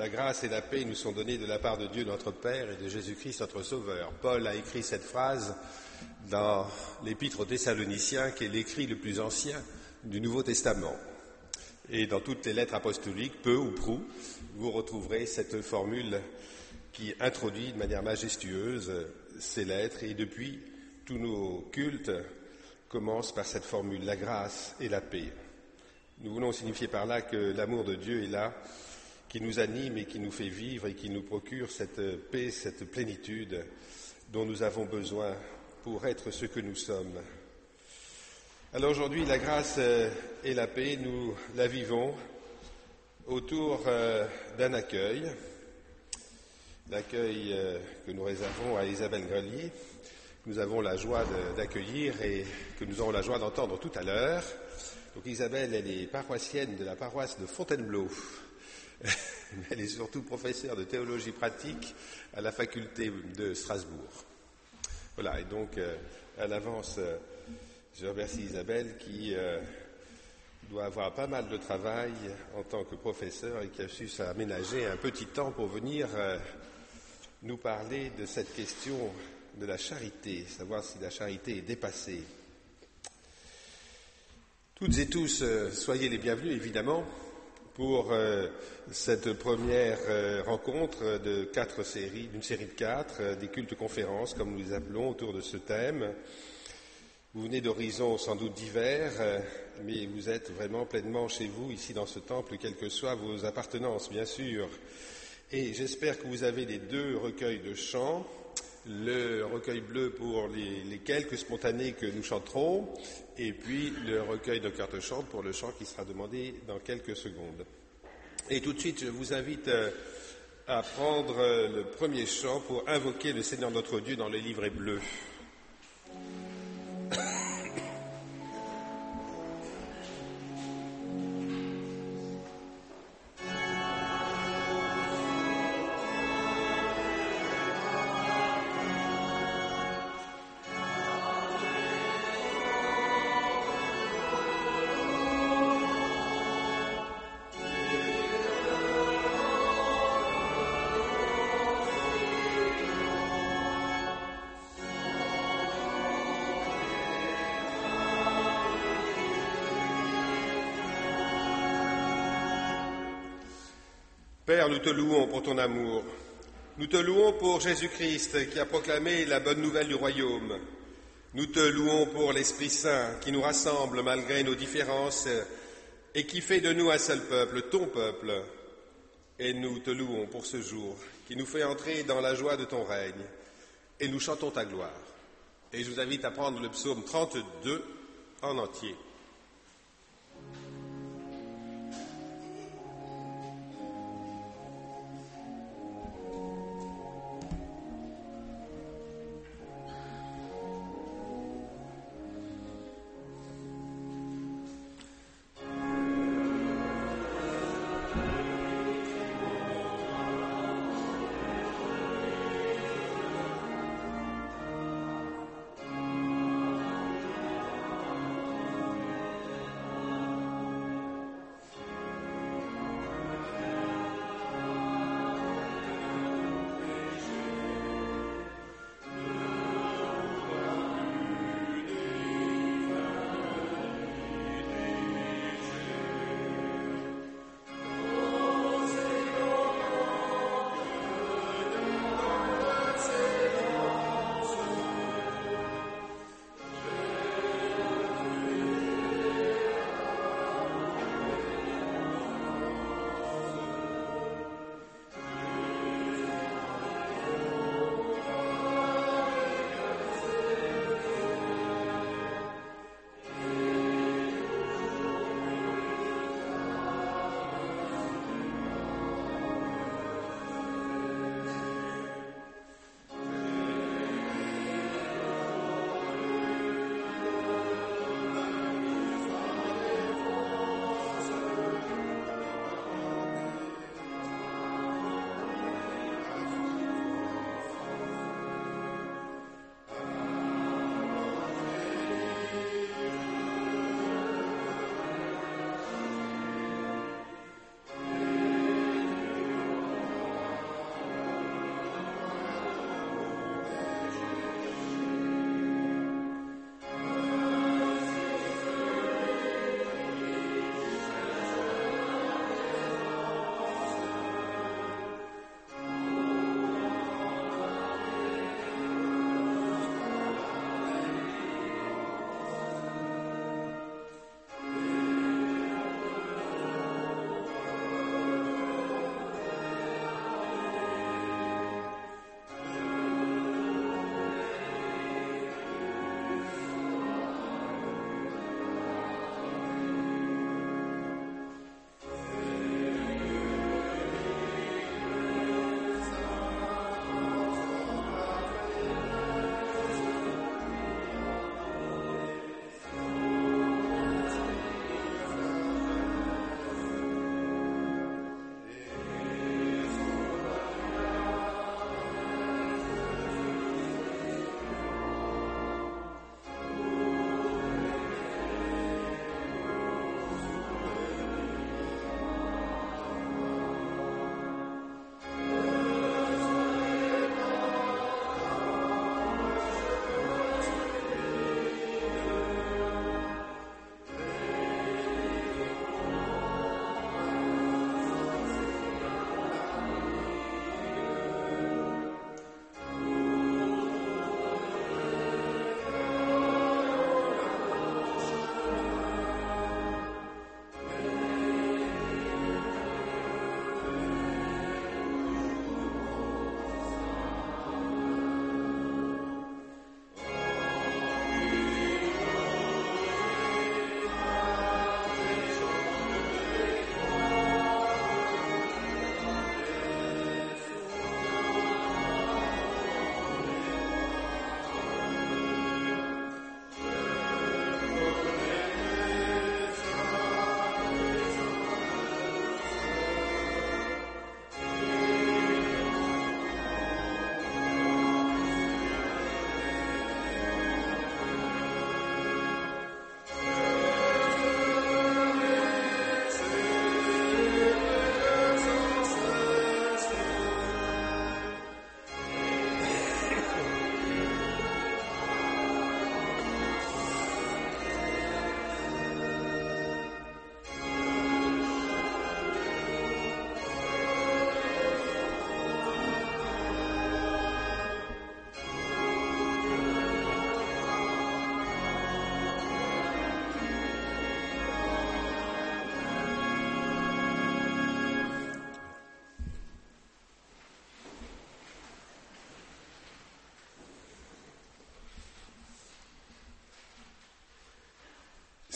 la grâce et la paix nous sont données de la part de Dieu notre Père et de Jésus-Christ notre Sauveur. Paul a écrit cette phrase dans l'épître aux Thessaloniciens, qui est l'écrit le plus ancien du Nouveau Testament. Et dans toutes les lettres apostoliques, peu ou prou, vous retrouverez cette formule qui introduit de manière majestueuse ces lettres. Et depuis, tous nos cultes commencent par cette formule, la grâce et la paix. Nous voulons signifier par là que l'amour de Dieu est là, qui nous anime et qui nous fait vivre et qui nous procure cette paix, cette plénitude dont nous avons besoin pour être ce que nous sommes. Alors aujourd'hui, la grâce euh, et la paix, nous la vivons autour euh, d'un accueil, l'accueil euh, que nous réservons à Isabelle Grelier. Nous avons la joie d'accueillir et que nous aurons la joie d'entendre tout à l'heure. Donc Isabelle, elle est paroissienne de la paroisse de Fontainebleau. Elle est surtout professeure de théologie pratique à la faculté de Strasbourg. Voilà, et donc à l'avance, je remercie Isabelle qui euh, doit avoir pas mal de travail en tant que professeur et qui a su s'aménager un petit temps pour venir euh, nous parler de cette question de la charité, savoir si la charité est dépassée. Toutes et tous, euh, soyez les bienvenus évidemment pour cette première rencontre de quatre séries, d'une série de quatre, des cultes conférences comme nous les appelons autour de ce thème. Vous venez d'horizons sans doute divers, euh, mais vous êtes vraiment pleinement chez vous, ici dans ce temple, quelles que soient vos appartenances, bien sûr. Et j'espère que vous avez les deux recueils de chants, le recueil bleu pour les, quelques spontanés que nous chanterons, et puis le recueil de cartes chante pour le chant qui sera demandé dans quelques secondes. Et tout de suite, je vous invite euh, à prendre euh, le premier chant pour invoquer le Seigneur notre Dieu dans le livret bleu. Te louons pour ton amour. Nous te louons pour Jésus-Christ qui a proclamé la bonne nouvelle du royaume. Nous te louons pour l'Esprit Saint qui nous rassemble malgré nos différences et qui fait de nous un seul peuple, ton peuple. Et nous te louons pour ce jour qui nous fait entrer dans la joie de ton règne. Et nous chantons ta gloire. Et je vous invite à prendre le psaume 32 en entier.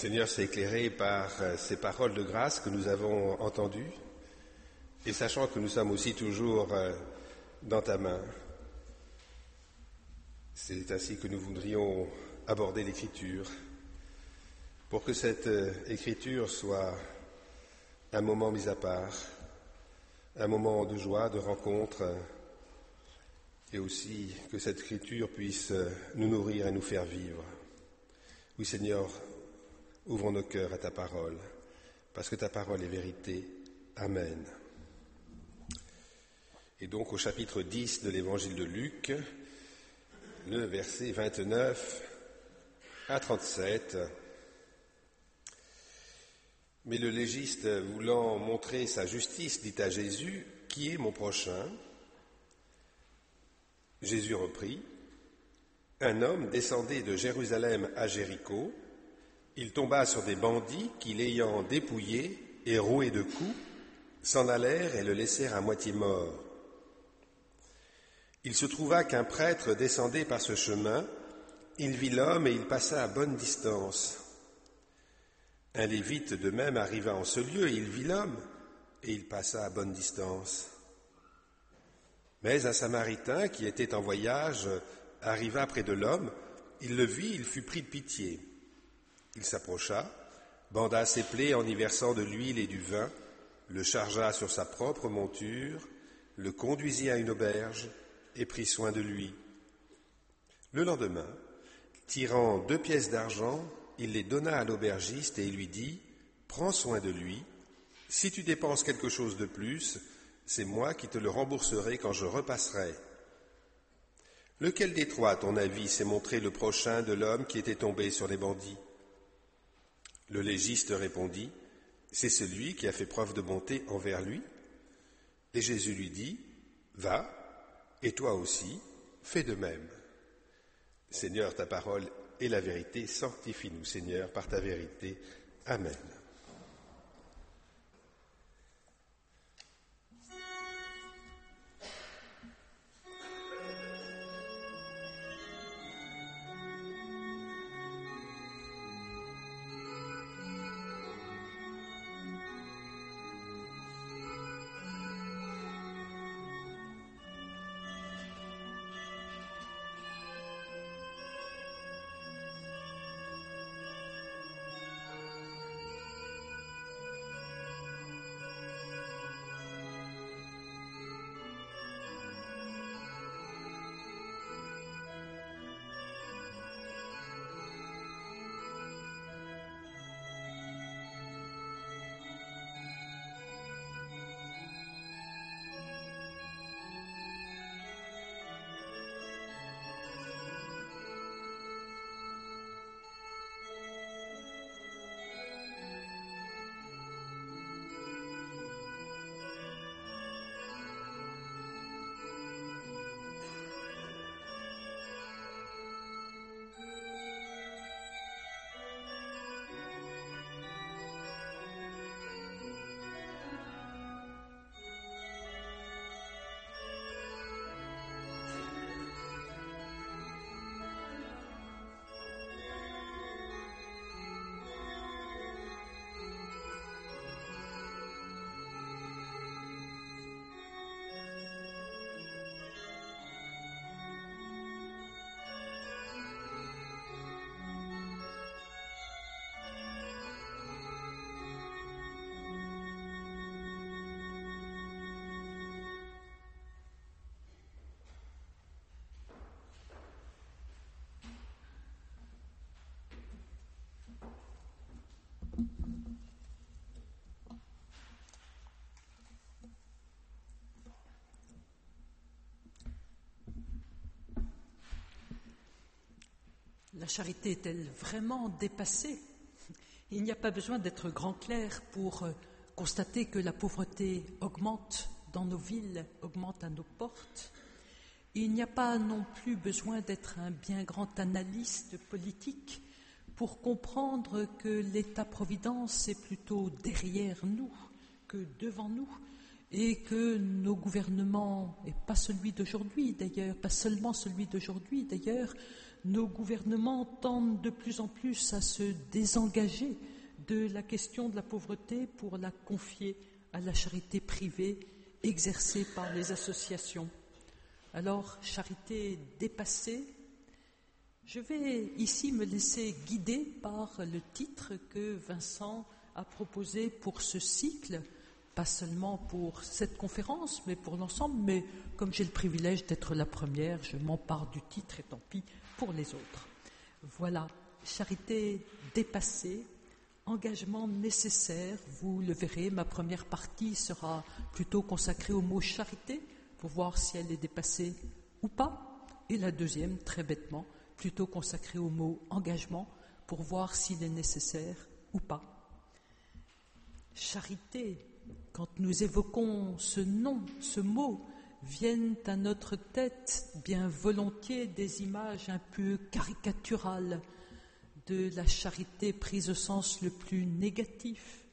Seigneur, c'est éclairé par euh, ces paroles de grâce que nous avons entendues, et sachant que nous sommes aussi toujours euh, dans ta main, c'est ainsi que nous voudrions aborder l'Écriture, pour que cette euh, Écriture soit un moment mis à part, un moment de joie, de rencontre, et aussi que cette Écriture puisse nous nourrir et nous faire vivre. Oui Seigneur, ouvrons nos cœurs à ta parole, parce que ta parole est vérité. Amen. Et donc au chapitre 10 de l'évangile de Luc, le verset 29 à 37. Mais le légiste, voulant montrer sa justice, dit à Jésus, Qui est mon prochain? Jésus reprit, Un homme descendait de Jérusalem à Jéricho, il tomba sur des bandits qui, l'ayant dépouillé et roué de coups, s'en allèrent et le laissèrent à moitié mort. Il se trouva qu'un prêtre descendait par ce chemin, il vit l'homme et il passa à bonne distance. Un lévite de même arriva en ce lieu et il vit l'homme et il passa à bonne distance. Mais un samaritain qui était en voyage arriva près de l'homme, il le vit, il fut pris de pitié. Il s'approcha, banda ses plaies en y versant de l'huile et du vin, le chargea sur sa propre monture, le conduisit à une auberge, et prit soin de lui. Le lendemain, tirant deux pièces d'argent, il les donna à l'aubergiste et lui dit, Prends soin de lui, si tu dépenses quelque chose de plus, c'est moi qui te le rembourserai quand je repasserai. Lequel des à ton avis, s'est montré le prochain de l'homme qui était tombé sur les bandits? Le légiste répondit, C'est celui qui a fait preuve de bonté envers lui. Et Jésus lui dit, Va, et toi aussi, fais de même. Seigneur, ta parole est la vérité. Sanctifie-nous, Seigneur, par ta vérité. Amen. La charité est-elle vraiment dépassée? Il n'y a pas besoin d'être grand clair pour euh, constater que la pauvreté augmente dans nos villes, augmente à nos portes. Il n'y a pas non plus besoin d'être un bien grand analyste politique pour comprendre que l'État-providence est plutôt derrière nous que devant nous et que nos gouvernements, et pas celui d'aujourd'hui d'ailleurs, pas seulement celui d'aujourd'hui d'ailleurs, nos gouvernements tendent de plus en plus à se désengager de la question de la pauvreté pour la confier à la charité privée exercée par les associations. Alors, charité dépassée, je vais ici me laisser guider par le titre que Vincent a proposé pour ce cycle, pas seulement pour cette conférence, mais pour l'ensemble. Mais comme j'ai le privilège d'être la première, je m'empare du titre et tant pis pour les autres. Voilà, charité dépassée, engagement nécessaire. Vous le verrez, ma première partie sera plutôt consacrée au mot charité pour voir si elle est dépassée ou pas. Et la deuxième, très bêtement, plutôt consacrée au mot engagement pour voir s'il est nécessaire ou pas. Charité, quand nous évoquons ce nom, ce mot, viennent à notre tête bien volontiers des images un peu caricaturales de la charité prise au sens le plus négatif.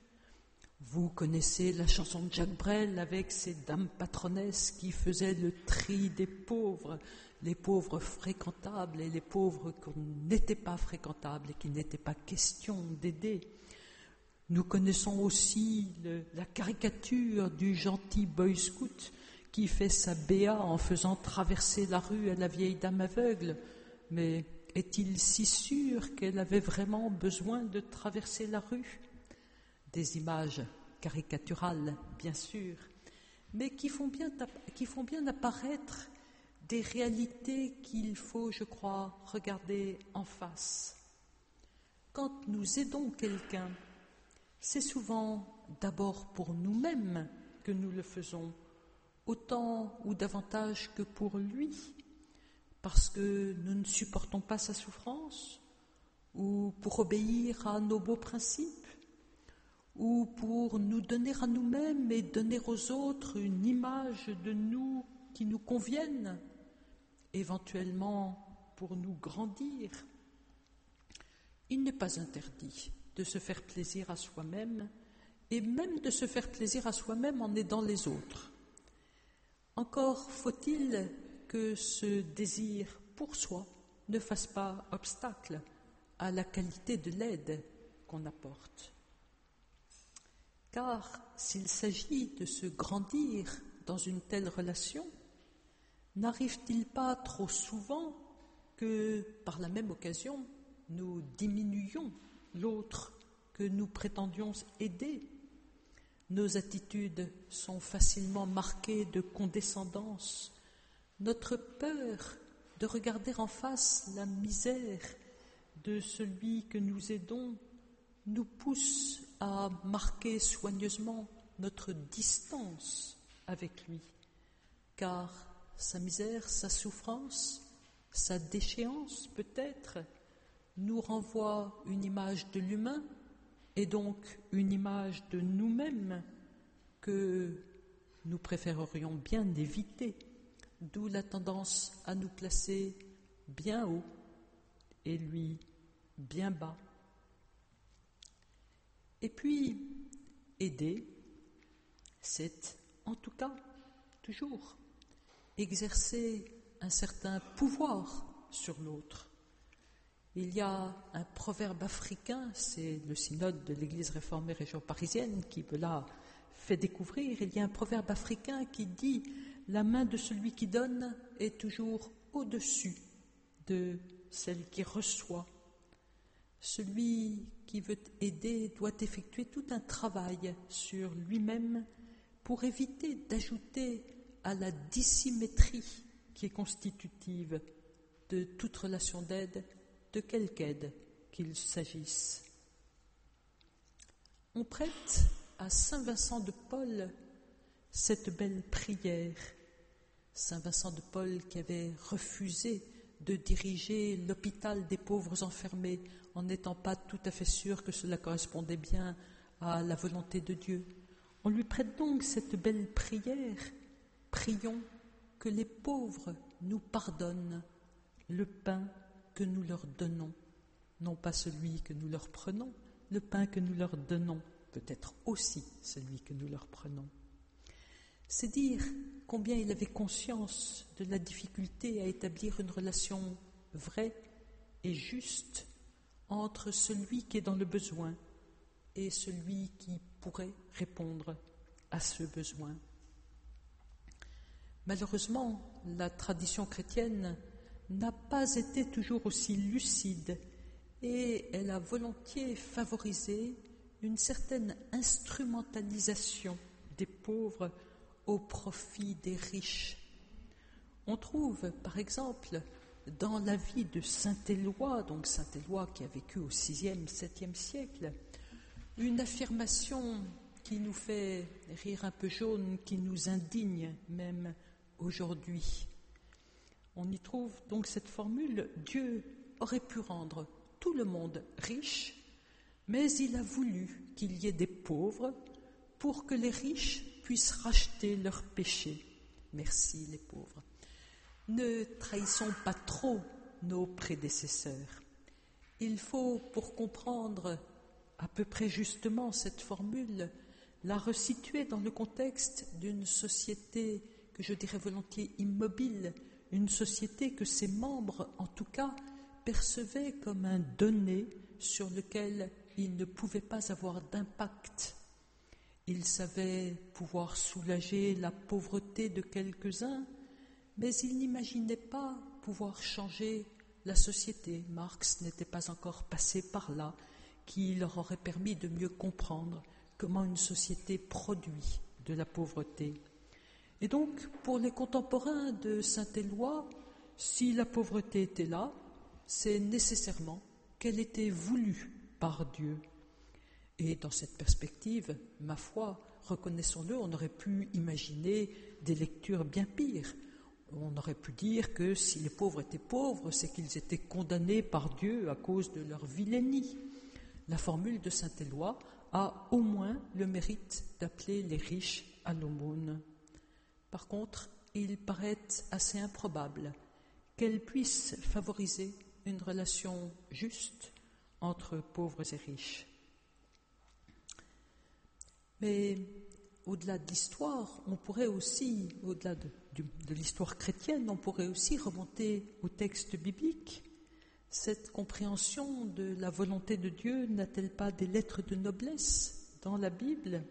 Vous connaissez la chanson de Jacques Brel avec ces dames patronesses qui faisaient le tri des pauvres, les pauvres fréquentables et les pauvres qui n'étaient pas fréquentables et qui n'étaient pas question d'aider. Nous connaissons aussi la caricature du gentil boy scout qui fait sa béa en faisant traverser la rue à la vieille dame aveugle. Mais est-il si sûr qu'elle avait vraiment besoin de traverser la rue? Des images caricaturales, bien sûr, mais qui font bien, qui font bien apparaître des réalités qu'il faut, je crois, regarder en face. Quand nous aidons quelqu'un, c'est souvent d'abord pour nous-mêmes que nous le faisons, autant ou davantage que pour lui, parce que nous ne supportons pas sa souffrance, ou pour obéir à nos beaux principes, ou pour nous donner à nous-mêmes et donner aux autres une image de nous qui nous convienne, éventuellement pour nous grandir. Il n'est pas interdit de se faire plaisir à soi-même et même de se faire plaisir à soi-même en aidant les autres. Encore faut-il que ce désir pour soi ne fasse pas obstacle à la qualité de l'aide qu'on apporte. Car s'il s'agit de se grandir dans une telle relation, n'arrive-t-il pas trop souvent que, par la même occasion, nous diminuions l'autre que nous prétendions aider. Nos attitudes sont facilement marquées de condescendance. Notre peur de regarder en face la misère de celui que nous aidons nous pousse à marquer soigneusement notre distance avec lui, car sa misère, sa souffrance, sa déchéance peut-être, nous renvoie une image de l'humain et donc une image de nous-mêmes que nous préférerions bien éviter, d'où la tendance à nous placer bien haut et lui bien bas. Et puis, aider, c'est en tout cas toujours exercer un certain pouvoir sur l'autre. Il y a un proverbe africain, c'est le synode de l'Église réformée région parisienne qui me l'a fait découvrir. Il y a un proverbe africain qui dit La main de celui qui donne est toujours au-dessus de celle qui reçoit. Celui qui veut aider doit effectuer tout un travail sur lui-même pour éviter d'ajouter à la dissymétrie qui est constitutive de toute relation d'aide de quelque aide qu'il s'agisse. On prête à Saint Vincent de Paul cette belle prière. Saint Vincent de Paul qui avait refusé de diriger l'hôpital des pauvres enfermés en n'étant pas tout à fait sûr que cela correspondait bien à la volonté de Dieu. On lui prête donc cette belle prière. Prions que les pauvres nous pardonnent le pain que nous leur donnons, non pas celui que nous leur prenons, le pain que nous leur donnons, peut-être aussi celui que nous leur prenons. C'est dire combien il avait conscience de la difficulté à établir une relation vraie et juste entre celui qui est dans le besoin et celui qui pourrait répondre à ce besoin. Malheureusement, la tradition chrétienne n'a pas été toujours aussi lucide et elle a volontiers favorisé une certaine instrumentalisation des pauvres au profit des riches. On trouve, par exemple, dans la vie de Saint Éloi, donc Saint Éloi qui a vécu au VIe, 7e siècle, une affirmation qui nous fait rire un peu jaune, qui nous indigne même aujourd'hui. On y trouve donc cette formule Dieu aurait pu rendre tout le monde riche, mais il a voulu qu'il y ait des pauvres pour que les riches puissent racheter leurs péchés. Merci les pauvres. Ne trahissons pas trop nos prédécesseurs. Il faut, pour comprendre à peu près justement cette formule, la resituer dans le contexte d'une société que je dirais volontiers immobile, une société que ses membres, en tout cas, percevaient comme un donné sur lequel ils ne pouvaient pas avoir d'impact. Ils savaient pouvoir soulager la pauvreté de quelques-uns, mais ils n'imaginaient pas pouvoir changer la société. Marx n'était pas encore passé par là, qui leur aurait permis de mieux comprendre comment une société produit de la pauvreté. Et donc, pour les contemporains de Saint-Éloi, si la pauvreté était là, c'est nécessairement qu'elle était voulue par Dieu. Et dans cette perspective, ma foi, reconnaissons-le, on aurait pu imaginer des lectures bien pires. On aurait pu dire que si les pauvres étaient pauvres, c'est qu'ils étaient condamnés par Dieu à cause de leur vilainie. La formule de Saint Éloi a au moins le mérite d'appeler les riches à l'aumône. Par contre, il paraît assez improbable qu'elle puisse favoriser une relation juste entre pauvres et riches. Mais au-delà de l'histoire, on pourrait aussi, au-delà de, l'histoire chrétienne, on pourrait aussi remonter au texte biblique. Cette compréhension de la volonté de Dieu n'a-t-elle pas des lettres de noblesse dans la Bible?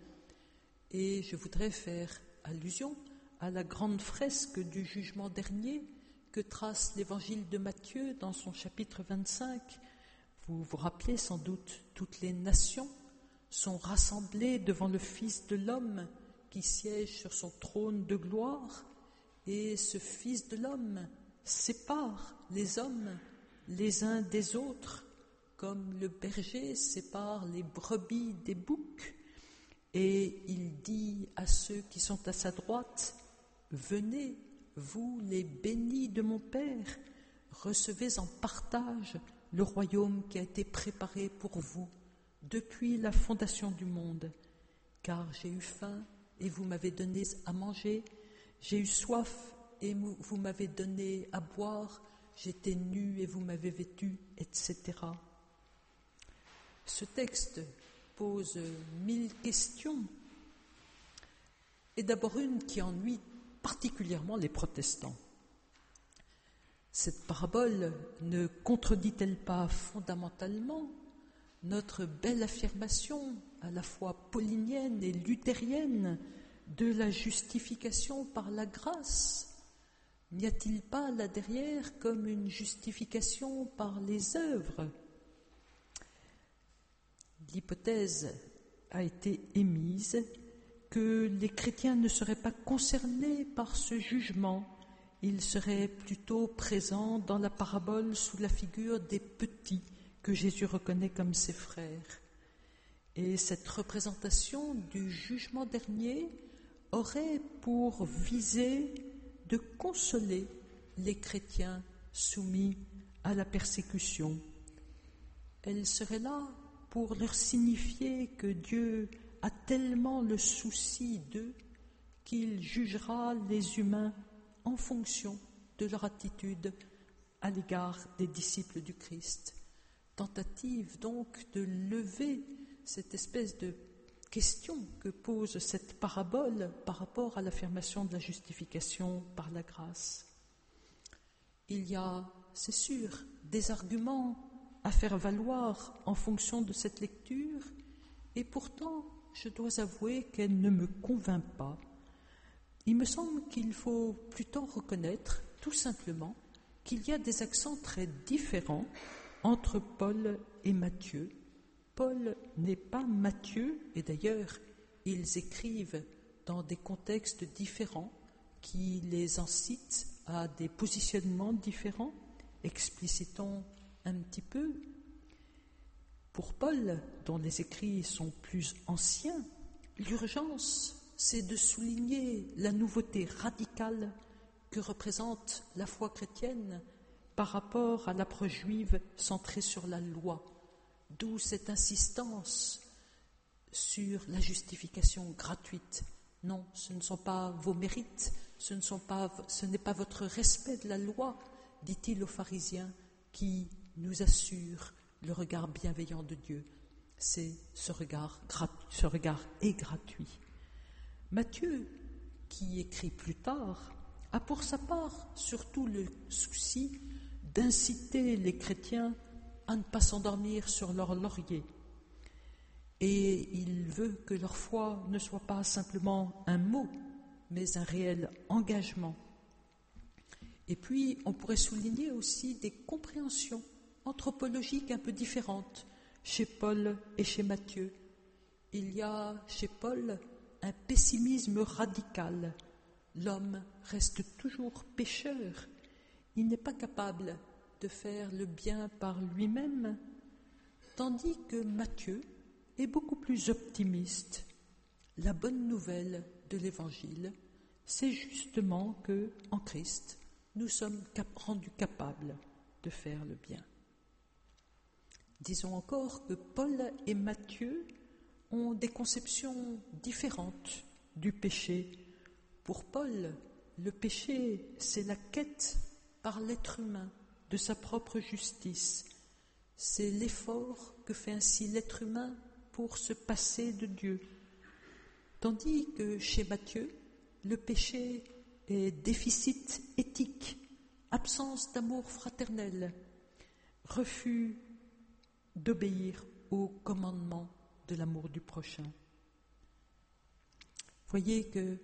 Et je voudrais faire allusion à la grande fresque du jugement dernier que trace l'évangile de Matthieu dans son chapitre 25. Vous vous rappelez sans doute, toutes les nations sont rassemblées devant le Fils de l'homme qui siège sur son trône de gloire, et ce Fils de l'homme sépare les hommes les uns des autres, comme le berger sépare les brebis des boucs, et il dit à ceux qui sont à sa droite, Venez, vous les bénis de mon Père, recevez en partage le royaume qui a été préparé pour vous depuis la fondation du monde, car j'ai eu faim et vous m'avez donné à manger, j'ai eu soif et vous m'avez donné à boire, j'étais nu et vous m'avez vêtu, etc. Ce texte pose mille questions, et d'abord une qui ennuie particulièrement les protestants. Cette parabole ne contredit-elle pas fondamentalement notre belle affirmation, à la fois paulinienne et luthérienne, de la justification par la grâce? N'y a-t-il pas là derrière comme une justification par les œuvres? L'hypothèse a été émise que les chrétiens ne seraient pas concernés par ce jugement, ils seraient plutôt présents dans la parabole sous la figure des petits que Jésus reconnaît comme ses frères. Et cette représentation du jugement dernier aurait pour viser de consoler les chrétiens soumis à la persécution. Elle serait là pour leur signifier que Dieu a tellement le souci d'eux qu'il jugera les humains en fonction de leur attitude à l'égard des disciples du Christ. Tentative donc de lever cette espèce de question que pose cette parabole par rapport à l'affirmation de la justification par la grâce. Il y a, c'est sûr, des arguments à faire valoir en fonction de cette lecture, et pourtant, je dois avouer qu'elle ne me convainc pas. Il me semble qu'il faut plutôt reconnaître, tout simplement, qu'il y a des accents très différents entre Paul et Matthieu. Paul n'est pas Matthieu, et d'ailleurs, ils écrivent dans des contextes différents qui les incitent à des positionnements différents. Explicitons un petit peu. Pour Paul, dont les écrits sont plus anciens, l'urgence, c'est de souligner la nouveauté radicale que représente la foi chrétienne par rapport à l'approche juive centrée sur la loi, d'où cette insistance sur la justification gratuite. Non, ce ne sont pas vos mérites, ce n'est pas, votre respect de la loi, dit-il aux pharisiens, qui nous assure le regard bienveillant de Dieu. C'est ce regard, est gratuit. Matthieu, qui écrit plus tard, a pour sa part surtout le souci d'inciter les chrétiens à ne pas s'endormir sur leur laurier. Et il veut que leur foi ne soit pas simplement un mot, mais un réel engagement. Et puis, on pourrait souligner aussi des compréhensions anthropologiques un peu différentes chez Paul et chez Matthieu. Il y a chez Paul un pessimisme radical L'homme reste toujours pécheur. Il n'est pas capable de faire le bien par lui-même, tandis que Matthieu est beaucoup plus optimiste. La bonne nouvelle de l'Évangile, c'est justement que, en Christ, nous sommes rendus capables de faire le bien. Disons encore que Paul et Matthieu ont des conceptions différentes du péché pour Paul, le péché, c'est la quête par l'être humain de sa propre justice. C'est l'effort que fait ainsi l'être humain pour se passer de Dieu. Tandis que chez Matthieu, le péché est déficit éthique, absence d'amour fraternel, refus d'obéir au commandement de l'amour du prochain. Voyez que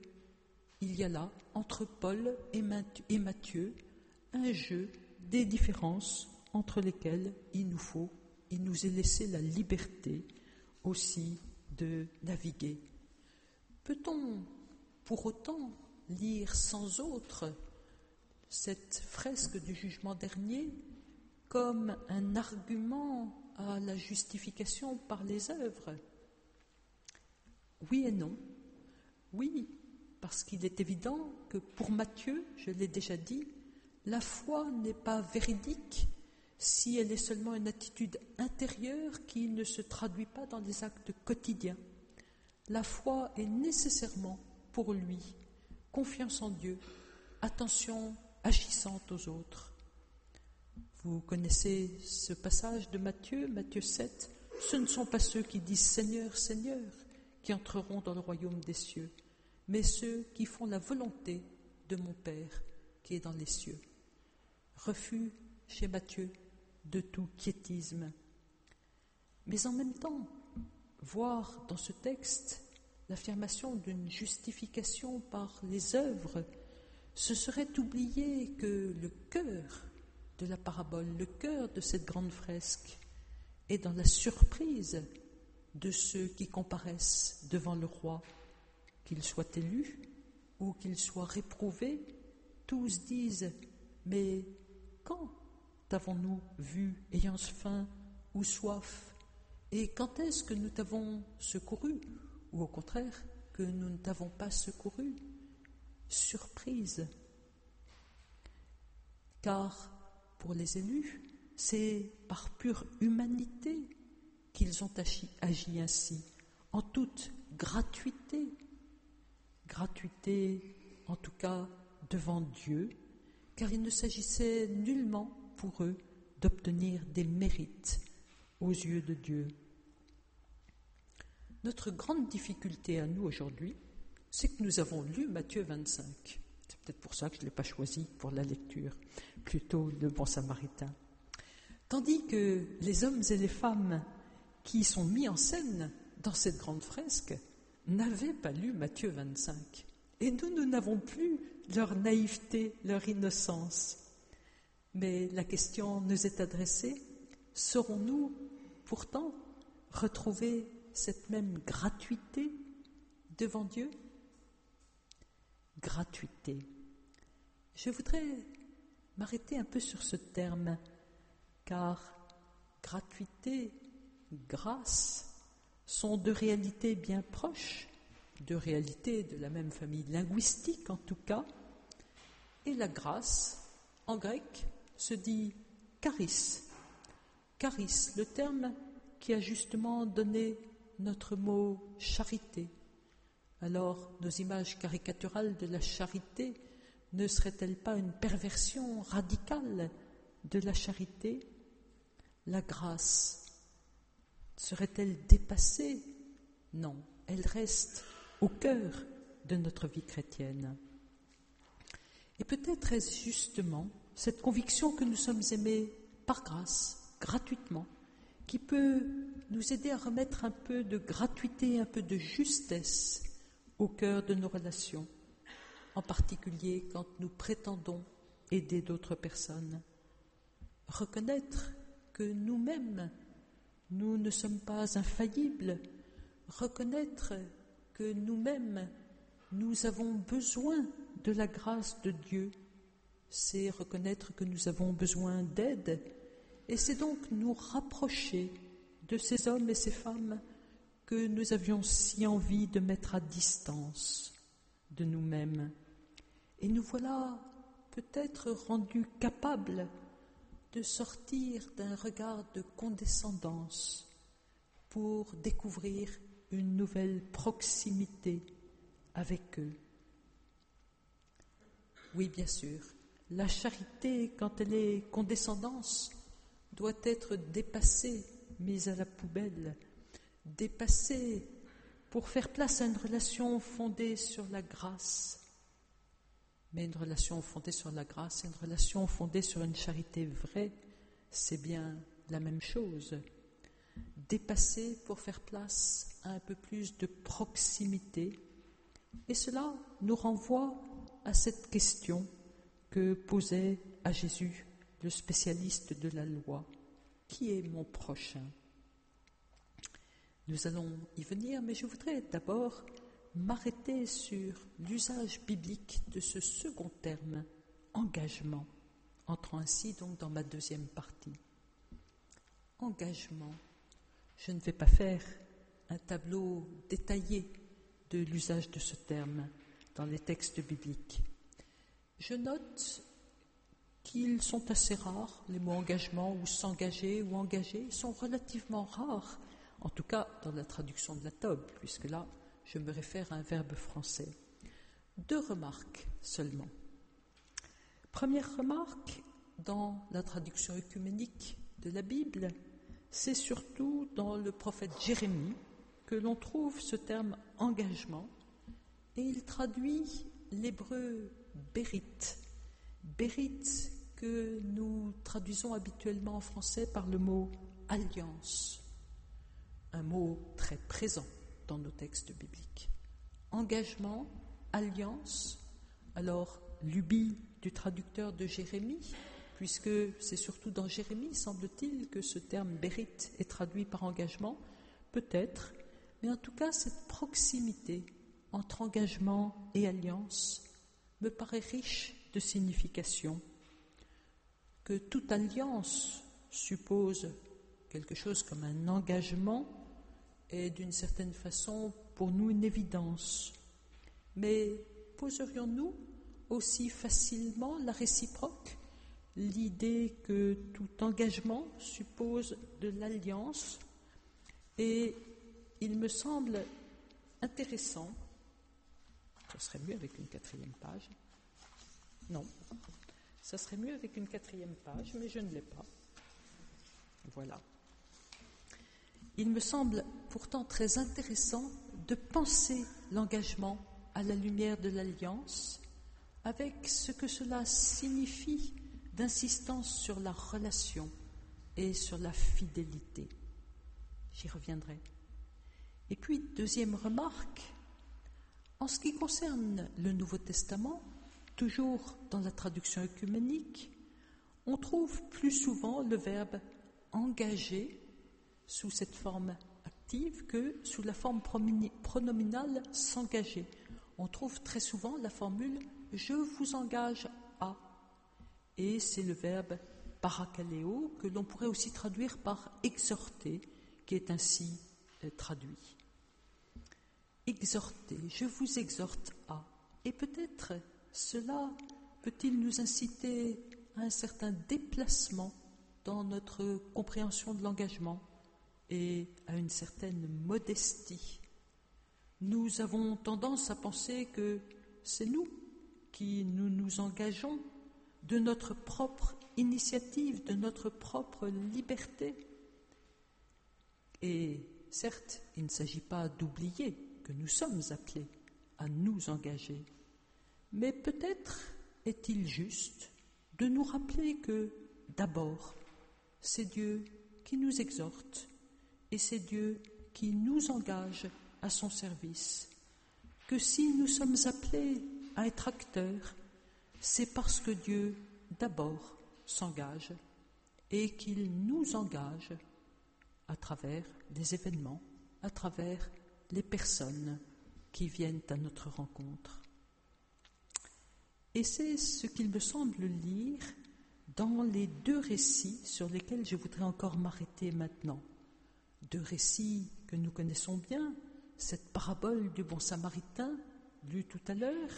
il y a là, entre Paul et Matthieu, un jeu des différences entre lesquelles il nous faut, il nous est laissé la liberté aussi de naviguer. Peut-on pour autant lire sans autre cette fresque du jugement dernier comme un argument à la justification par les œuvres Oui et non. Oui, parce qu'il est évident que pour Matthieu, je l'ai déjà dit, la foi n'est pas véridique si elle est seulement une attitude intérieure qui ne se traduit pas dans les actes quotidiens. La foi est nécessairement pour lui confiance en Dieu, attention agissante aux autres. Vous connaissez ce passage de Matthieu, Matthieu 7, ce ne sont pas ceux qui disent Seigneur, Seigneur qui entreront dans le royaume des cieux, mais ceux qui font la volonté de mon Père qui est dans les cieux. Refus chez Matthieu de tout quiétisme. Mais en même temps, voir dans ce texte l'affirmation d'une justification par les œuvres, ce serait oublier que le cœur de la parabole, le cœur de cette grande fresque, est dans la surprise de ceux qui comparaissent devant le roi qu'il soit élu ou qu'il soit réprouvé, tous disent Mais quand t'avons-nous vu ayant faim ou soif? Et quand est-ce que nous t'avons secouru? Ou au contraire, que nous ne t'avons pas secouru? Surprise. Car pour les élus, c'est par pure humanité qu'ils ont agi, agi ainsi, en toute gratuité, gratuité, en tout cas devant Dieu, car il ne s'agissait nullement pour eux d'obtenir des mérites aux yeux de Dieu. Notre grande difficulté à nous aujourd'hui, c'est que nous avons lu Matthieu 25. C'est peut-être pour ça que je ne l'ai pas choisi pour la lecture, plutôt le bon samaritain. Tandis que les hommes et les femmes qui sont mis en scène dans cette grande fresque n'avaient pas lu Matthieu 25. Et nous, nous n'avons plus leur naïveté, leur innocence. Mais la question nous est adressée, saurons-nous pourtant retrouver cette même gratuité devant Dieu? Gratuité. Je voudrais m'arrêter un peu sur ce terme, car gratuité, grâce sont deux réalités bien proches, deux réalités de la même famille linguistique en tout cas, et la grâce, en grec, se dit charis. Charis, le terme qui a justement donné notre mot charité. Alors, nos images caricaturales de la charité ne seraient-elles pas une perversion radicale de la charité? La grâce serait-elle dépassée? Non, elle reste au cœur de notre vie chrétienne. Et peut-être est-ce justement cette conviction que nous sommes aimés par grâce, gratuitement, qui peut nous aider à remettre un peu de gratuité, un peu de justesse au cœur de nos relations, en particulier quand nous prétendons aider d'autres personnes. Reconnaître que nous-mêmes, nous ne sommes pas infaillibles, reconnaître que nous-mêmes, nous avons besoin de la grâce de Dieu, c'est reconnaître que nous avons besoin d'aide, et c'est donc nous rapprocher de ces hommes et ces femmes que nous avions si envie de mettre à distance de nous-mêmes. Et nous voilà peut-être rendus capables de sortir d'un regard de condescendance pour découvrir une nouvelle proximité avec eux. Oui, bien sûr, la charité, quand elle est condescendance, doit être dépassée, mise à la poubelle, dépassée pour faire place à une relation fondée sur la grâce. Mais une relation fondée sur la grâce une relation fondée sur une charité vraie, c'est bien la même chose. Dépasser pour faire place à un peu plus de proximité. Et cela nous renvoie à cette question que posait à Jésus le spécialiste de la loi. Qui est mon prochain? Nous allons y venir, mais je voudrais d'abord m'arrêter sur l'usage biblique de ce second terme, engagement, entrant ainsi donc dans ma deuxième partie. Engagement. Je ne vais pas faire un tableau détaillé de l'usage de ce terme dans les textes bibliques. Je note qu'ils sont assez rares, les mots engagement ou s'engager ou engager sont relativement rares, en tout cas dans la traduction de la Tobe, puisque là, je me réfère à un verbe français. Deux remarques seulement. Première remarque, dans la traduction œcuménique de la Bible, c'est surtout dans le prophète Jérémie que l'on trouve ce terme engagement, et il traduit l'hébreu bérit. Bérit que nous traduisons habituellement en français par le mot alliance, un mot très présent dans nos textes bibliques. Engagement, alliance, alors lubie du traducteur de Jérémie, puisque c'est surtout dans Jérémie, semble-t-il, que ce terme bérit est traduit par engagement, peut-être, mais en tout cas cette proximité entre engagement et alliance me paraît riche de signification, que toute alliance suppose quelque chose comme un engagement est d'une certaine façon pour nous une évidence. Mais poserions-nous aussi facilement la réciproque, l'idée que tout engagement suppose de l'alliance? Et il me semble intéressant ce serait mieux avec une quatrième page. Non, ça serait mieux avec une quatrième page, mais je ne l'ai pas. Voilà. Il me semble pourtant très intéressant de penser l'engagement à la lumière de l'alliance avec ce que cela signifie d'insistance sur la relation et sur la fidélité. J'y reviendrai. Et puis, deuxième remarque, en ce qui concerne le Nouveau Testament, toujours dans la traduction œcuménique, on trouve plus souvent le verbe engager sous cette forme active que sous la forme pronominale s'engager. On trouve très souvent la formule je vous engage à et c'est le verbe parakaleo que l'on pourrait aussi traduire par exhorter qui est ainsi euh, traduit. Exhorter, je vous exhorte à. Et peut-être cela peut-il nous inciter à un certain déplacement dans notre compréhension de l'engagement et à une certaine modestie. Nous avons tendance à penser que c'est nous qui nous nous engageons de notre propre initiative, de notre propre liberté. Et certes, il ne s'agit pas d'oublier que nous sommes appelés à nous engager, mais peut-être est-il juste de nous rappeler que, d'abord, c'est Dieu qui nous exhorte et c'est Dieu qui nous engage à son service, que si nous sommes appelés à être acteurs, c'est parce que Dieu, d'abord, s'engage et qu'il nous engage à travers des événements, à travers les personnes qui viennent à notre rencontre. Et c'est ce qu'il me semble lire dans les deux récits sur lesquels je voudrais encore m'arrêter maintenant. Deux récits que nous connaissons bien, cette parabole du bon samaritain lue tout à l'heure,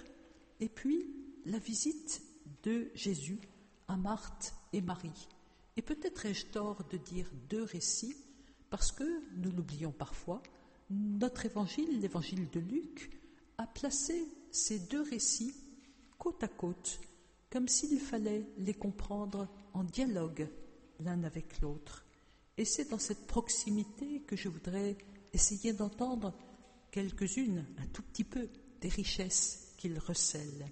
et puis la visite de Jésus à Marthe et Marie. Et peut-être ai-je tort de dire deux récits, parce que, nous l'oublions parfois, notre évangile, l'évangile de Luc, a placé ces deux récits côte à côte, comme s'il fallait les comprendre en dialogue l'un avec l'autre. Et c'est dans cette proximité que je voudrais essayer d'entendre quelques-unes, un tout petit peu, des richesses qu'il recèle.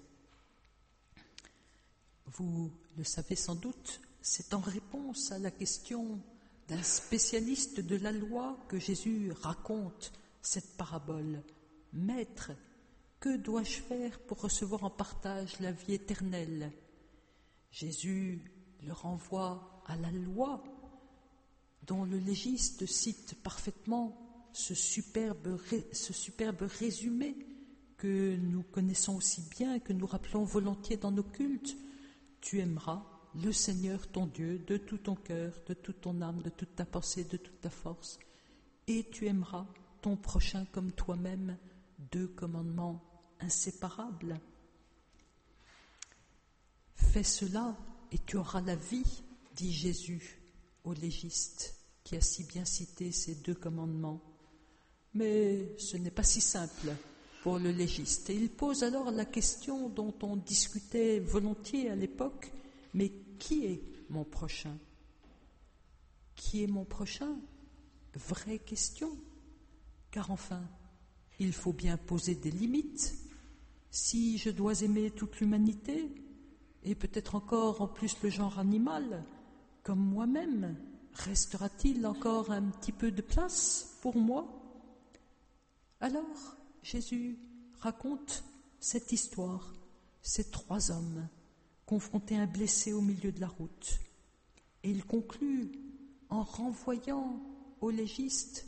Vous le savez sans doute, c'est en réponse à la question d'un spécialiste de la loi que Jésus raconte cette parabole. Maître, que dois-je faire pour recevoir en partage la vie éternelle? Jésus le renvoie à la loi, dont le légiste cite parfaitement ce superbe, résumé que nous connaissons aussi bien, que nous rappelons volontiers dans nos cultes. Tu aimeras le Seigneur ton Dieu de tout ton cœur, de toute ton âme, de toute ta pensée, de toute ta force, et tu aimeras ton prochain comme toi-même, deux commandements inséparables. Fais cela et tu auras la vie, dit Jésus au légiste qui a si bien cité ces deux commandements. Mais ce n'est pas si simple pour le légiste. Et il pose alors la question dont on discutait volontiers à l'époque, mais qui est mon prochain? Qui est mon prochain? Vraie question. Car enfin, il faut bien poser des limites. Si je dois aimer toute l'humanité, et peut-être encore en plus le genre animal, comme moi-même, restera-t-il encore un petit peu de place pour moi? Alors, Jésus raconte cette histoire, ces trois hommes confrontés à un blessé au milieu de la route. Et il conclut en renvoyant au légiste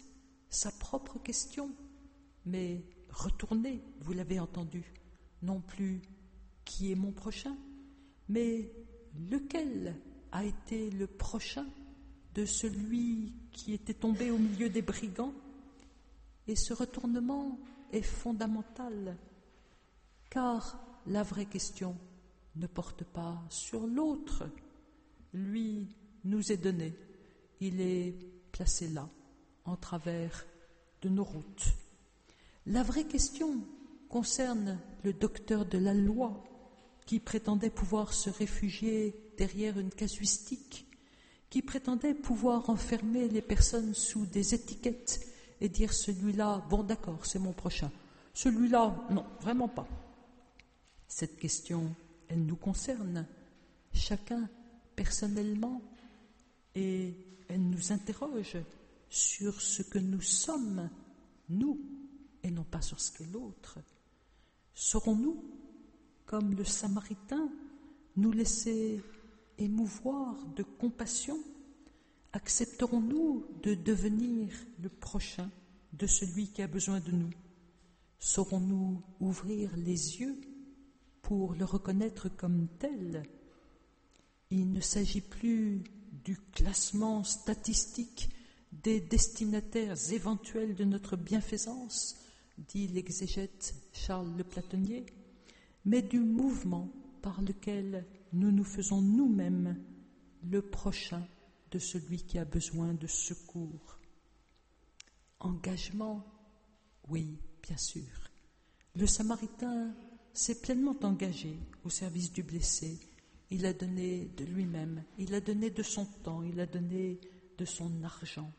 sa propre question, mais retournez, vous l'avez entendu, non plus qui est mon prochain, mais lequel a été le prochain? De celui qui était tombé au milieu des brigands Et ce retournement est fondamental, car la vraie question ne porte pas sur l'autre. Lui nous est donné, il est placé là, en travers de nos routes. La vraie question concerne le docteur de la loi qui prétendait pouvoir se réfugier derrière une casuistique qui prétendait pouvoir enfermer les personnes sous des étiquettes et dire celui-là, bon d'accord, c'est mon prochain. Celui-là, non, vraiment pas. Cette question, elle nous concerne, chacun personnellement, et elle nous interroge sur ce que nous sommes, nous, et non pas sur ce qu'est l'autre. Saurons-nous, comme le Samaritain, nous laisser émouvoir de compassion Accepterons-nous de devenir le prochain de celui qui a besoin de nous? Saurons-nous ouvrir les yeux pour le reconnaître comme tel? Il ne s'agit plus du classement statistique des destinataires éventuels de notre bienfaisance, dit l'exégète Charles le Platonnier, mais du mouvement par lequel nous nous faisons nous-mêmes le prochain de celui qui a besoin de secours. Engagement, oui, bien sûr. Le Samaritain s'est pleinement engagé au service du blessé. Il a donné de lui-même, il a donné de son temps, il a donné de son argent.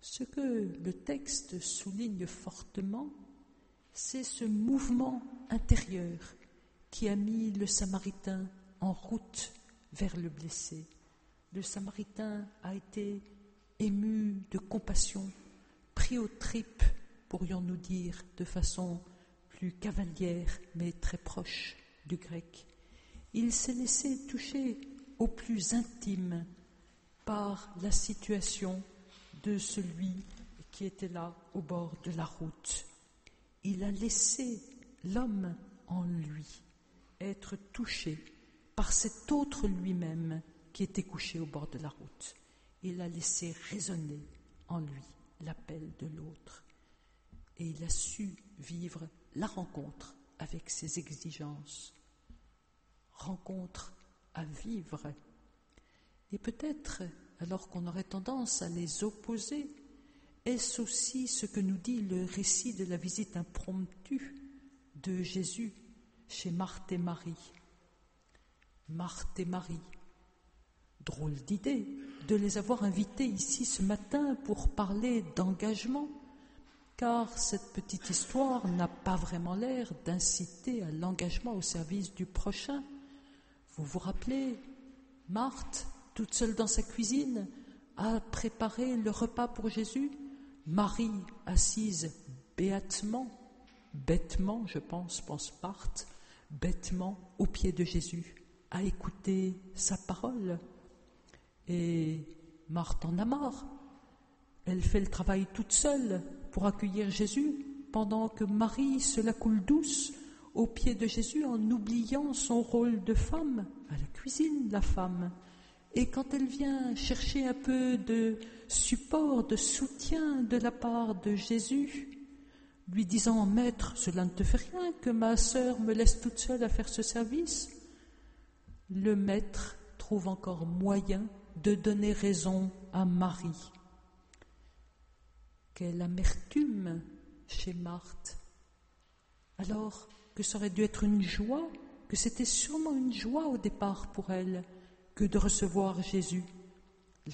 Ce que le texte souligne fortement, c'est ce mouvement intérieur qui a mis le Samaritain en route vers le blessé. Le Samaritain a été ému de compassion, pris aux tripes, pourrions-nous dire, de façon plus cavalière, mais très proche du grec. Il s'est laissé toucher au plus intime par la situation de celui qui était là au bord de la route. Il a laissé l'homme en lui être touché par cet autre lui-même qui était couché au bord de la route. Il a laissé résonner en lui l'appel de l'autre. Et il a su vivre la rencontre avec ses exigences. Rencontre à vivre. Et peut-être, alors qu'on aurait tendance à les opposer, est-ce aussi ce que nous dit le récit de la visite impromptue de Jésus chez Marthe et Marie Marthe et Marie. Drôle d'idée de les avoir invités ici ce matin pour parler d'engagement, car cette petite histoire n'a pas vraiment l'air d'inciter à l'engagement au service du prochain. Vous vous rappelez, Marthe, toute seule dans sa cuisine, a préparé le repas pour Jésus, Marie assise béatement, bêtement, je pense, pense Marthe, bêtement aux pieds de Jésus à écouter sa parole. Et Marthe en a marre. Elle fait le travail toute seule pour accueillir Jésus, pendant que Marie se la coule douce aux pieds de Jésus en oubliant son rôle de femme, à la cuisine, la femme. Et quand elle vient chercher un peu de support, de soutien de la part de Jésus, lui disant Maître, cela ne te fait rien que ma sœur me laisse toute seule à faire ce service, le maître trouve encore moyen de donner raison à Marie. Quelle amertume chez Marthe. Alors que ça aurait dû être une joie, que c'était sûrement une joie au départ pour elle que de recevoir Jésus.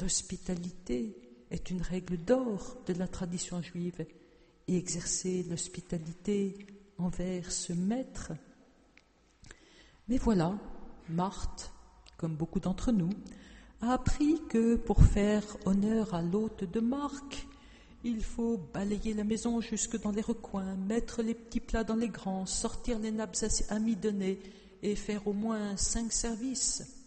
L'hospitalité est une règle d'or de la tradition juive et exercer l'hospitalité envers ce maître. Mais voilà, Marthe, comme beaucoup d'entre nous, a appris que pour faire honneur à l'hôte de Marc, il faut balayer la maison jusque dans les recoins, mettre les petits plats dans les grands, sortir les nappes amidonnées et faire au moins cinq services.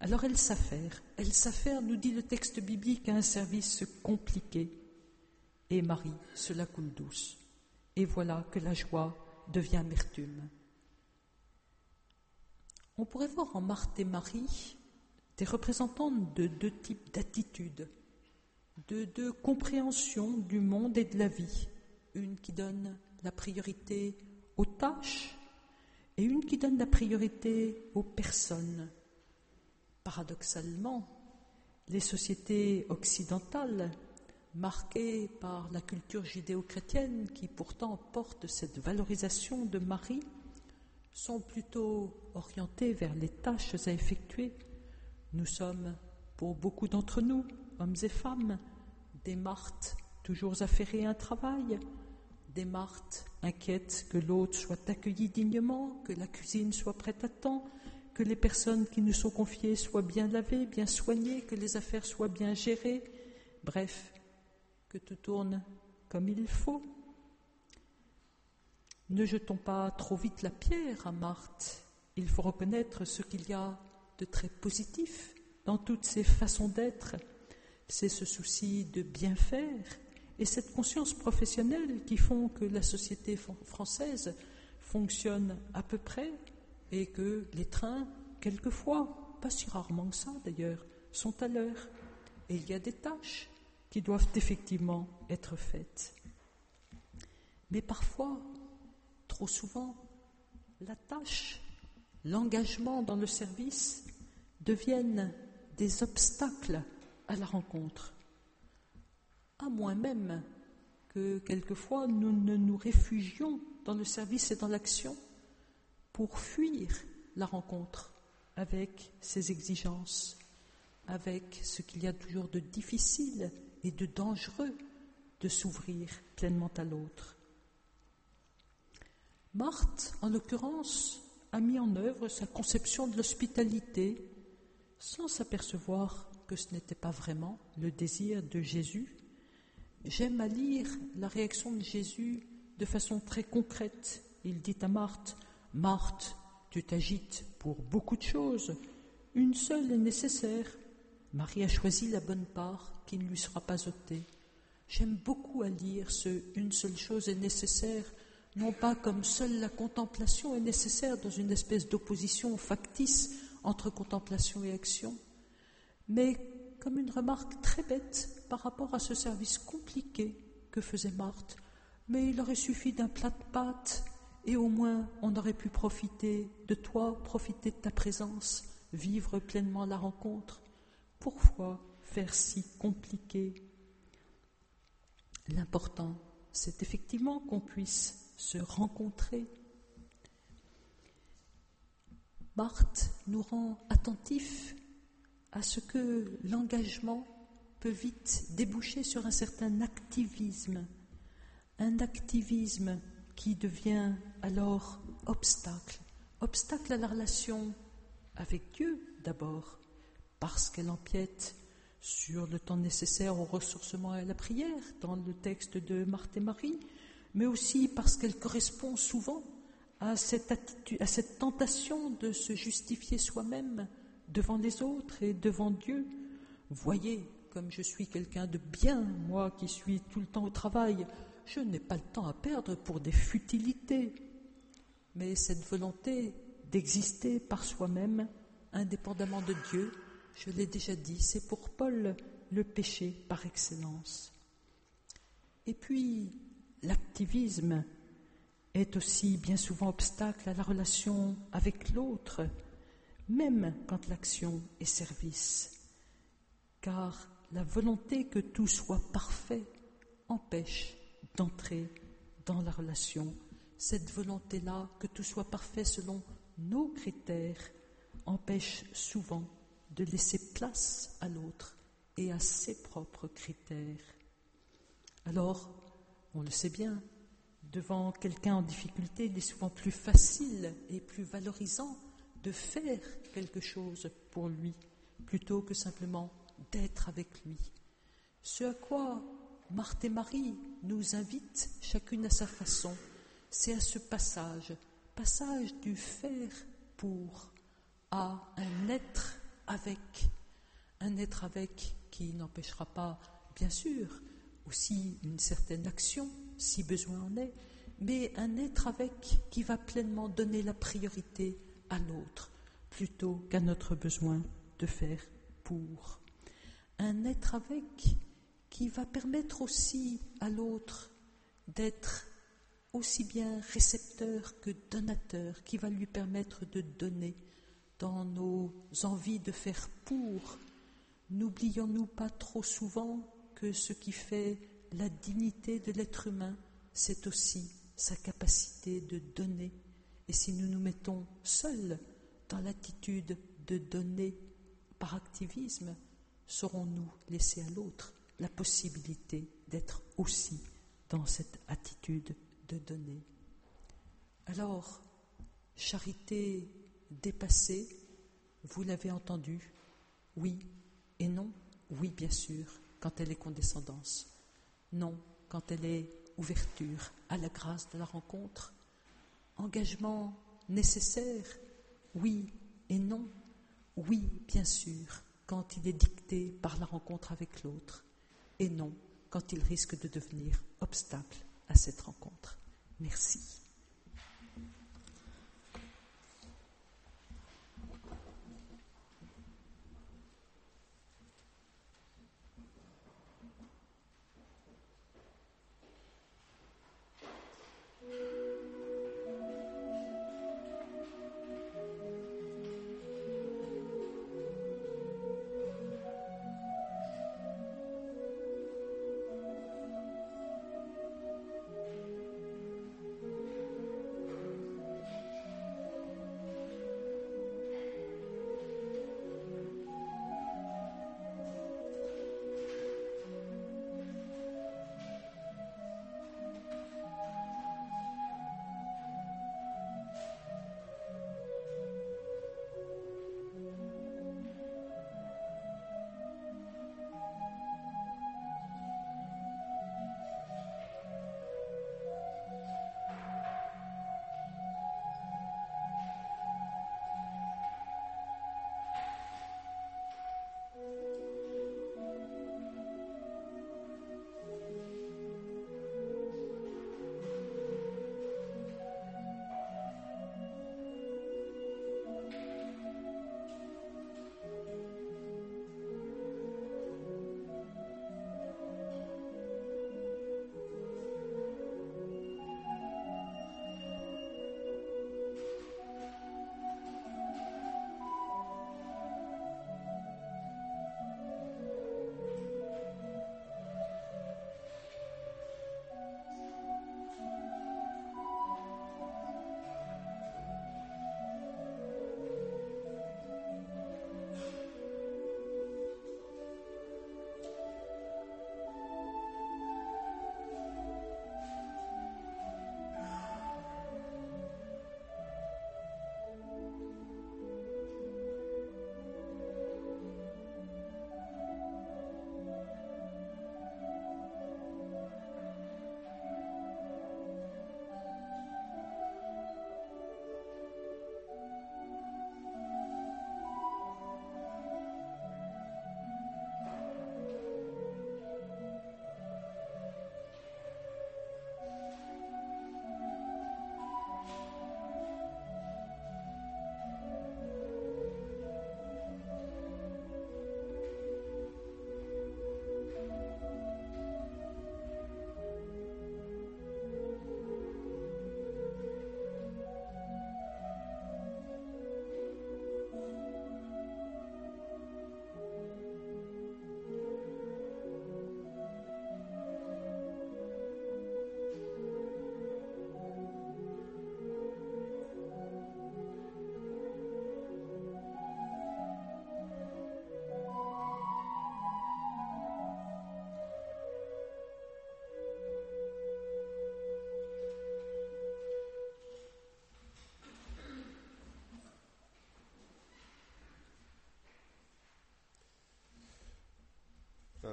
Alors elle s'affaire, elle s'affaire, nous dit le texte biblique, à un service compliqué. Et Marie se la coule douce. Et voilà que la joie devient amertume. On pourrait voir en Marthe et Marie des représentantes de deux types d'attitudes, de deux compréhensions du monde et de la vie. Une qui donne la priorité aux tâches et une qui donne la priorité aux personnes. Paradoxalement, les sociétés occidentales, marquées par la culture judéo-chrétienne qui pourtant porte cette valorisation de Marie, sont plutôt orientés vers les tâches à effectuer. Nous sommes, pour beaucoup d'entre nous, hommes et femmes, des martes toujours affairées à un travail, des martes inquiètes que l'hôte soit accueilli dignement, que la cuisine soit prête à temps, que les personnes qui nous sont confiées soient bien lavées, bien soignées, que les affaires soient bien gérées, bref, que tout tourne comme il faut. Ne jetons pas trop vite la pierre à Marthe. Il faut reconnaître ce qu'il y a de très positif dans toutes ses façons d'être. C'est ce souci de bien faire et cette conscience professionnelle qui font que la société française fonctionne à peu près et que les trains, quelquefois, pas si rarement que ça d'ailleurs, sont à l'heure. Et il y a des tâches qui doivent effectivement être faites. Mais parfois, trop souvent, la tâche, l'engagement dans le service deviennent des obstacles à la rencontre, à moins même que quelquefois nous ne nous réfugions dans le service et dans l'action pour fuir la rencontre avec ses exigences, avec ce qu'il y a toujours de difficile et de dangereux de s'ouvrir pleinement à l'autre. Marthe, en l'occurrence, a mis en œuvre sa conception de l'hospitalité sans s'apercevoir que ce n'était pas vraiment le désir de Jésus. J'aime à lire la réaction de Jésus de façon très concrète. Il dit à Marthe, Marthe, tu t'agites pour beaucoup de choses, une seule est nécessaire. Marie a choisi la bonne part qui ne lui sera pas ôtée. J'aime beaucoup à lire ce une seule chose est nécessaire non pas comme seule la contemplation est nécessaire dans une espèce d'opposition factice entre contemplation et action, mais comme une remarque très bête par rapport à ce service compliqué que faisait Marthe. Mais il aurait suffi d'un plat de pâtes et au moins on aurait pu profiter de toi, profiter de ta présence, vivre pleinement la rencontre. Pourquoi faire si compliqué? L'important, c'est effectivement qu'on puisse se rencontrer. Marthe nous rend attentifs à ce que l'engagement peut vite déboucher sur un certain activisme, un activisme qui devient alors obstacle, obstacle à la relation avec Dieu d'abord, parce qu'elle empiète sur le temps nécessaire au ressourcement et à la prière dans le texte de Marthe et Marie, mais aussi parce qu'elle correspond souvent à cette, tentation de se justifier soi-même devant les autres et devant Dieu. Voyez comme je suis quelqu'un de bien, moi qui suis tout le temps au travail, je n'ai pas le temps à perdre pour des futilités. Mais cette volonté d'exister par soi-même, indépendamment de Dieu, je l'ai déjà dit, c'est pour Paul le péché par excellence. Et puis, l'activisme est aussi bien souvent obstacle à la relation avec l'autre, même quand l'action est service, car la volonté que tout soit parfait empêche d'entrer dans la relation. Cette volonté-là, que tout soit parfait selon nos critères, empêche souvent de laisser place à l'autre et à ses propres critères. Alors, on le sait bien, devant quelqu'un en difficulté, il est souvent plus facile et plus valorisant de faire quelque chose pour lui plutôt que simplement d'être avec lui. Ce à quoi Marthe et Marie nous invitent, chacune à sa façon, c'est à ce passage, passage du faire pour à un être avec, un être avec qui n'empêchera pas, bien sûr, aussi une certaine action, si besoin en est, mais un être avec qui va pleinement donner la priorité à l'autre, plutôt qu'à notre besoin de faire pour. Un être avec qui va permettre aussi à l'autre d'être aussi bien récepteur que donateur, qui va lui permettre de donner dans nos envies de faire pour. N'oublions-nous pas trop souvent que ce qui fait la dignité de l'être humain, c'est aussi sa capacité de donner Et si nous nous mettons seuls dans l'attitude de donner par activisme, saurons-nous laisser à l'autre la possibilité d'être aussi dans cette attitude de donner. Alors, charité dépassée, vous l'avez entendu, oui et non, oui bien sûr, quand elle est condescendance, non quand elle est ouverture à la grâce de la rencontre, engagement nécessaire, oui et non, oui bien sûr, quand il est dicté par la rencontre avec l'autre, et non quand il risque de devenir obstacle à cette rencontre. Merci.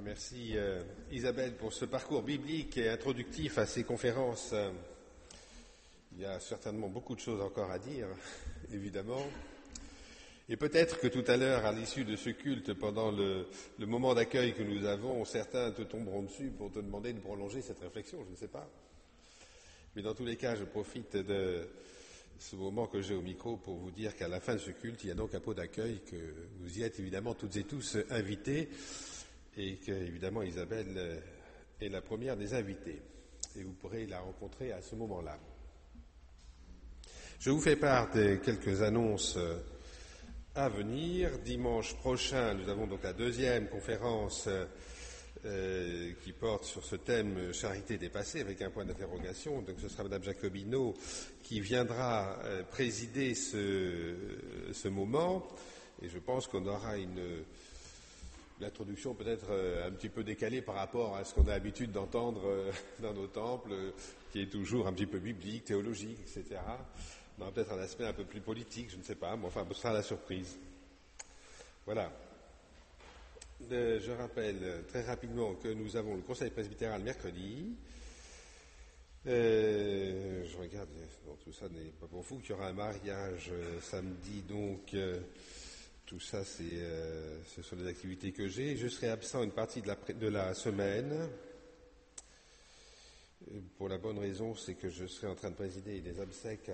Merci euh, Isabelle pour ce parcours biblique et introductif à ces conférences. Il y a certainement beaucoup de choses encore à dire, évidemment. Et peut-être que tout à l'heure, à l'issue de ce culte, pendant le moment d'accueil que nous avons, certains te tomberont dessus pour te demander de prolonger cette réflexion, je ne sais pas. Mais dans tous les cas, je profite de ce moment que j'ai au micro pour vous dire qu'à la fin de ce culte, il y a donc un pot d'accueil, que vous y êtes évidemment toutes et tous invités et que, évidemment, Isabelle euh, est la première des invitées. Et vous pourrez la rencontrer à ce moment-là. Je vous fais part de quelques annonces euh, à venir. Dimanche prochain, nous avons donc la deuxième conférence euh, qui porte sur ce thème charité dépassée avec un point d'interrogation. Donc ce sera Madame Jacobino qui viendra présider ce, moment. Et je pense qu'on aura une, introduction peut-être euh, un petit peu décalée par rapport à ce qu'on a l'habitude d'entendre dans nos temples, qui est toujours un petit peu biblique, théologique, etc. On peut-être un aspect un peu plus politique, je ne sais pas, mais enfin, ce sera la surprise. Voilà. Euh, je rappelle très rapidement que nous avons le conseil presbytéral mercredi. Euh, je regarde, tout ça n'est pas pour vous, qu'il y aura un mariage euh, samedi, donc tout ça, c'est, ce sont les activités que j'ai. Je serai absent une partie de la, semaine. Pour la bonne raison, c'est que je serai en train de présider des obsèques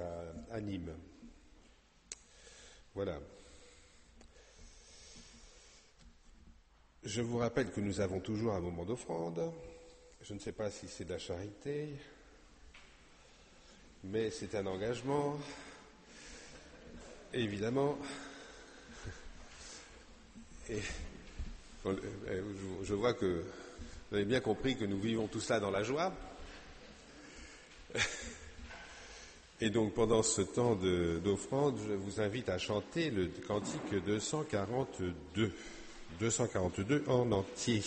à Nîmes. Voilà. Je vous rappelle que nous avons toujours un moment d'offrande. Je ne sais pas si c'est de la charité, mais c'est un engagement. évidemment, et, je vois que vous avez bien compris que nous vivons tout cela dans la joie. Et donc pendant ce temps d'offrande, je vous invite à chanter le cantique 242. 242 en entier.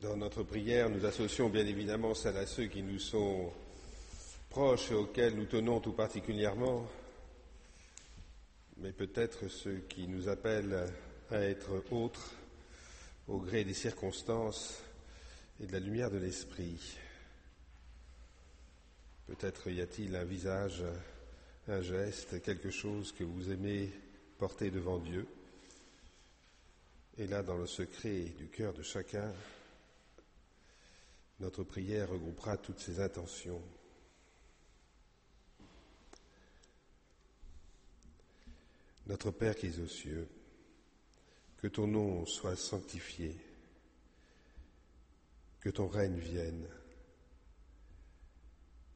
Dans notre prière, nous associons bien évidemment celle à ceux qui nous sont proches et auxquels nous tenons tout particulièrement, mais peut-être ceux qui nous appellent à être autres au gré des circonstances et de la lumière de l'esprit. Peut-être y a-t-il un visage, un geste, quelque chose que vous aimez porter devant Dieu. Et là, dans le secret du cœur de chacun, notre prière regroupera toutes ces intentions. Notre Père qui es aux cieux, que ton nom soit sanctifié, que ton règne vienne,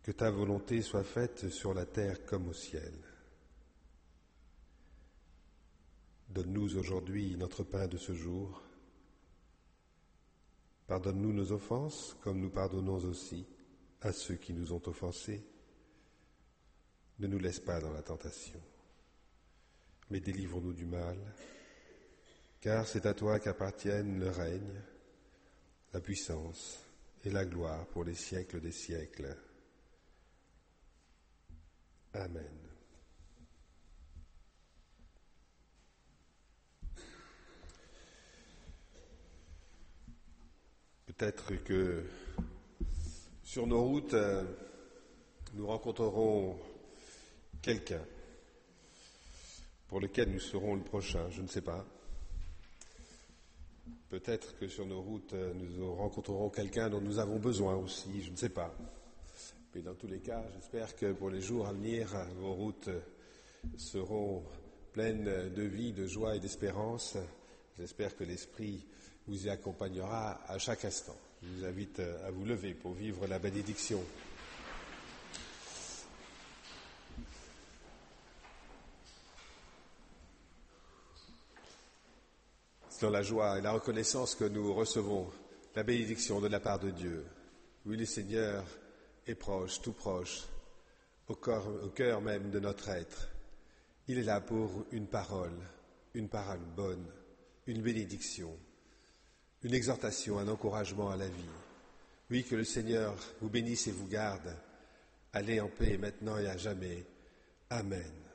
que ta volonté soit faite sur la terre comme au ciel. Donne-nous aujourd'hui notre pain de ce jour. Pardonne-nous nos offenses comme nous pardonnons aussi à ceux qui nous ont offensés. Ne nous laisse pas dans la tentation, mais délivre-nous du mal, car c'est à toi qu'appartiennent le règne, la puissance et la gloire pour les siècles des siècles. Amen. Peut-être que sur nos routes, nous rencontrerons quelqu'un pour lequel nous serons le prochain, je ne sais pas. Peut-être que sur nos routes, euh, nous rencontrerons quelqu'un dont nous avons besoin aussi, je ne sais pas. Mais dans tous les cas, j'espère que pour les jours à venir, vos routes seront pleines de vie, de joie et d'espérance. J'espère que l'Esprit vous y accompagnera à chaque instant. Je vous invite à vous lever pour vivre la bénédiction. Dans la joie et la reconnaissance que nous recevons la bénédiction de la part de Dieu. Oui, le Seigneur est proche, tout proche, au, cœur même de notre être. Il est là pour une parole, une parole bonne, une bénédiction une exhortation, un encouragement à la vie. Oui, que le Seigneur vous bénisse et vous garde. Allez en paix maintenant et à jamais. Amen.